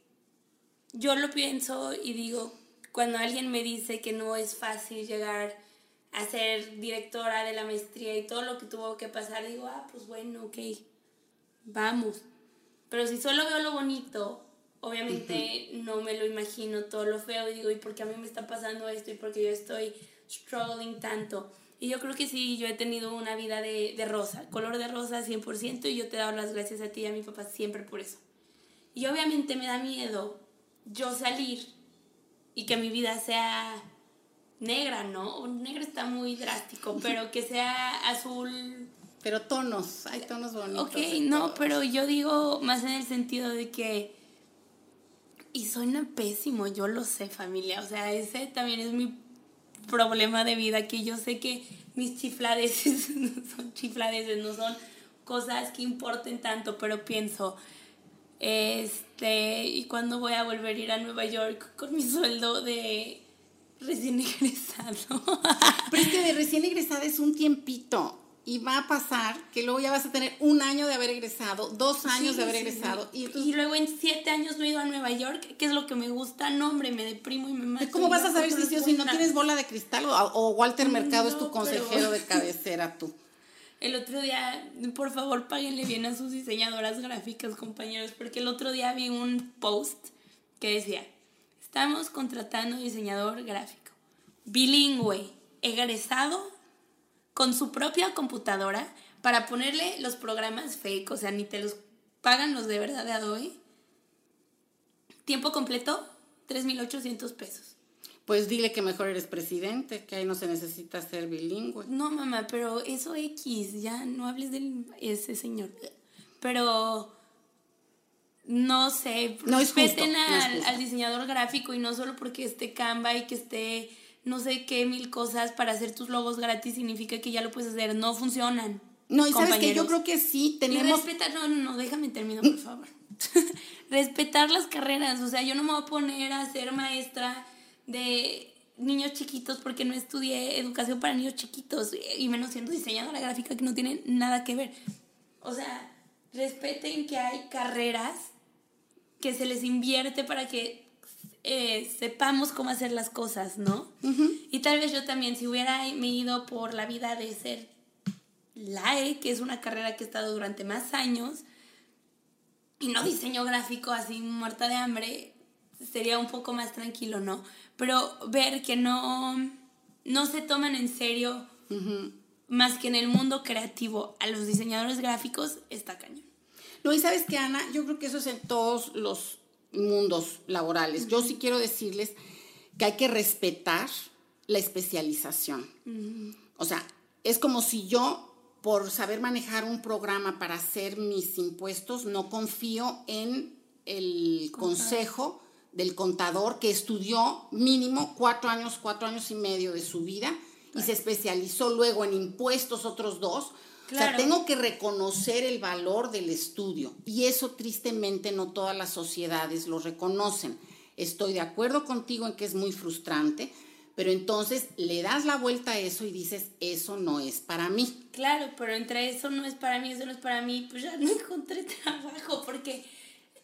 yo lo pienso y digo, cuando alguien me dice que no es fácil llegar a ser directora de la maestría y todo lo que tuvo que pasar, digo, ah, pues bueno, ok, vamos. Pero si solo veo lo bonito, obviamente no me lo imagino todo lo feo y digo, ¿y por qué a mí me está pasando esto? ¿Y por qué yo estoy struggling tanto? Y yo creo que sí, yo he tenido una vida de, de rosa, color de rosa 100% y yo te doy las gracias a ti y a mi papá siempre por eso. Y obviamente me da miedo yo salir y que mi vida sea negra, ¿no? Negra está muy drástico, [laughs] pero que sea azul. Pero tonos, hay tonos bonitos. Ok, no, pero yo digo más en el sentido de que. Y suena pésimo, yo lo sé, familia. O sea, ese también es mi problema de vida, que yo sé que mis chifladeces [laughs] no son chifladeces, no son cosas que importen tanto, pero pienso, este, ¿y cuándo voy a volver a ir a Nueva York con mi sueldo de recién egresado? Pero es que de recién egresada es un tiempito. Y va a pasar que luego ya vas a tener un año de haber egresado, dos años Sí, de haber egresado. sí. Y, Y, luego en siete años no he ido a Nueva York, ¿qué es lo que me gusta? No, hombre, me deprimo y me mato. ¿Cómo vas a saber si, encuentro sí o si no tienes bola de cristal o, o Walter Mercado es tu consejero pero- de [laughs] cabecera tú? El otro día, por favor, páguenle bien a sus diseñadoras gráficas, compañeros, porque el otro día vi un post que decía, estamos contratando diseñador gráfico, bilingüe, egresado, con su propia computadora, para ponerle los programas fake, o sea, ni te los pagan los de verdad de Adobe. Tiempo completo, 3.800 pesos. Pues dile que mejor eres presidente, que ahí no se necesita ser bilingüe. No, mamá, pero eso X, ya no hables de ese señor. Pero no sé, No es justo, respeten no es al, justo. al diseñador gráfico y no solo porque esté Canva y que esté no sé qué mil cosas para hacer tus logos gratis significa que ya lo puedes hacer. No funcionan. No, y sabes que yo creo que sí Y tenemos... respetar, no, no, no, déjame terminar, por favor. [laughs] respetar las carreras, o sea, yo no me voy a poner a ser maestra de niños chiquitos porque no estudié educación para niños chiquitos y menos siendo diseñadora gráfica que no tiene nada que ver. O sea, respeten que hay carreras que se les invierte para que eh, sepamos cómo hacer las cosas, ¿no? Y tal vez yo también, si hubiera me ido por la vida de ser LAE, que es una carrera que he estado durante más años, y no diseño gráfico así muerta de hambre, sería un poco más tranquilo, ¿no? Pero ver que no, no se toman en serio más que en el mundo creativo a los diseñadores gráficos está cañón. No, y sabes que, Ana, yo creo que eso es en todos los mundos laborales. Yo sí quiero decirles que hay que respetar la especialización. O sea, es como si yo, por saber manejar un programa para hacer mis impuestos, no confío en el consejo del contador que estudió mínimo cuatro años, cuatro años y medio de su vida y se especializó luego en impuestos otros dos. O sea, tengo que reconocer el valor del estudio y eso tristemente no todas las sociedades lo reconocen. Estoy de acuerdo contigo en que es muy frustrante, pero entonces le das la vuelta a eso y dices, eso no es para mí. Claro, pero entre eso no es para mí, eso no es para mí, pues ya no encontré [laughs] trabajo, porque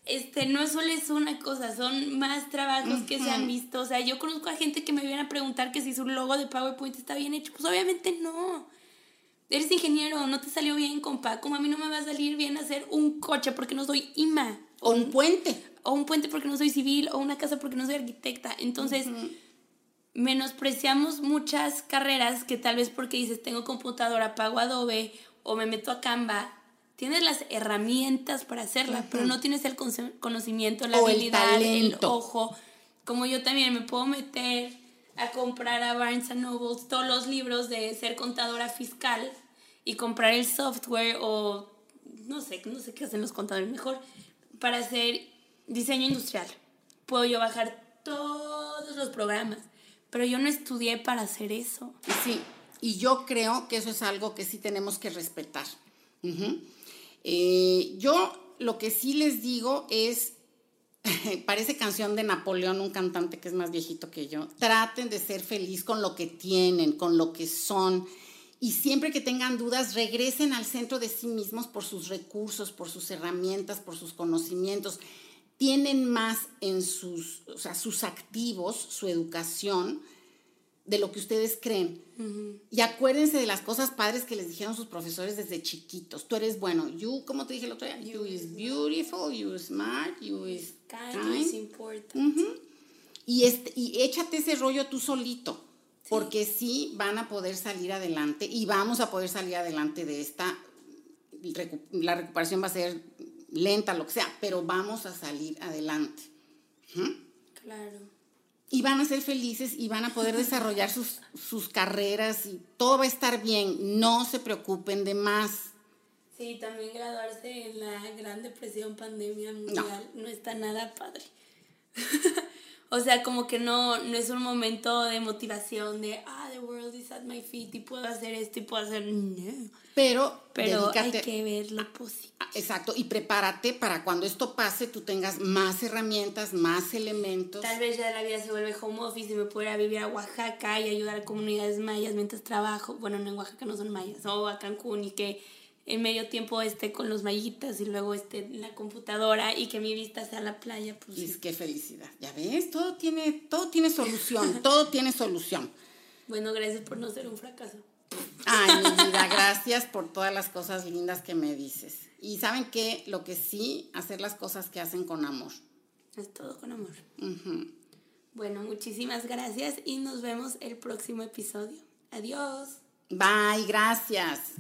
este, no solo es una cosa, son más trabajos que se han visto. O sea, yo conozco a gente que me viene a preguntar que si su logo de PowerPoint está bien hecho. Pues obviamente no. Eres ingeniero, no te salió bien, compa. Como a mí no me va a salir bien hacer un coche porque no soy IMA. O un puente. O un puente porque no soy civil, o una casa porque no soy arquitecta. Entonces, menospreciamos muchas carreras que tal vez porque dices tengo computadora, pago Adobe o me meto a Canva, tienes las herramientas para hacerla, pero no tienes el conocimiento, la habilidad, el, ojo. Como yo también me puedo meter a comprar a Barnes Noble todos los libros de ser contadora fiscal y comprar el software o no sé, no sé qué hacen los contadores mejor para hacer diseño industrial. Puedo yo bajar todos los programas, pero yo no estudié para hacer eso. Sí, y yo creo que eso es algo que sí tenemos que respetar. Eh, yo lo que sí les digo es, [laughs] parece canción de Napoleón, un cantante que es más viejito que yo, traten de ser feliz con lo que tienen, con lo que son. Y siempre que tengan dudas, regresen al centro de sí mismos por sus recursos, por sus herramientas, por sus conocimientos. Tienen más en sus, o sea, sus activos, su educación, de lo que ustedes creen. Y acuérdense de las cosas padres que les dijeron sus profesores desde chiquitos. Tú eres bueno. You, como te dije el otro día, you, is beautiful, you is smart, you is kind. important. y, este, y échate ese rollo tú solito. Porque sí van a poder salir adelante y vamos a poder salir adelante de esta. La recuperación va a ser lenta, lo que sea, pero vamos a salir adelante. Claro y van a ser felices y van a poder desarrollar sus, sus carreras y todo va a estar bien. No se preocupen de más. Sí, también graduarse en la Gran Depresión, pandemia mundial, no, está nada padre. [laughs] o sea, como que no, no es un momento de motivación de, ah, the world is at my feet y puedo hacer esto y puedo hacer... Pero, Pero hay que ver lo positivo. Exacto, y prepárate para cuando esto pase tú tengas más herramientas, más elementos. Tal vez ya la vida se vuelve home office y me pudiera vivir a Oaxaca y ayudar a comunidades mayas mientras trabajo. Bueno, no en Oaxaca no son mayas, o a Cancún y que en medio tiempo esté con los mayitas y luego esté en la computadora y que mi vista sea la playa. Pues, es qué felicidad. Ya ves, todo tiene, todo tiene solución, [laughs] todo tiene solución. Bueno, gracias por no ser un fracaso. Ay, mi [laughs] vida, gracias por todas las cosas lindas que me dices. Y saben que lo que sí, hacer las cosas que hacen con amor. Es todo con amor. Bueno, muchísimas gracias y nos vemos el próximo episodio. Adiós. Bye, gracias.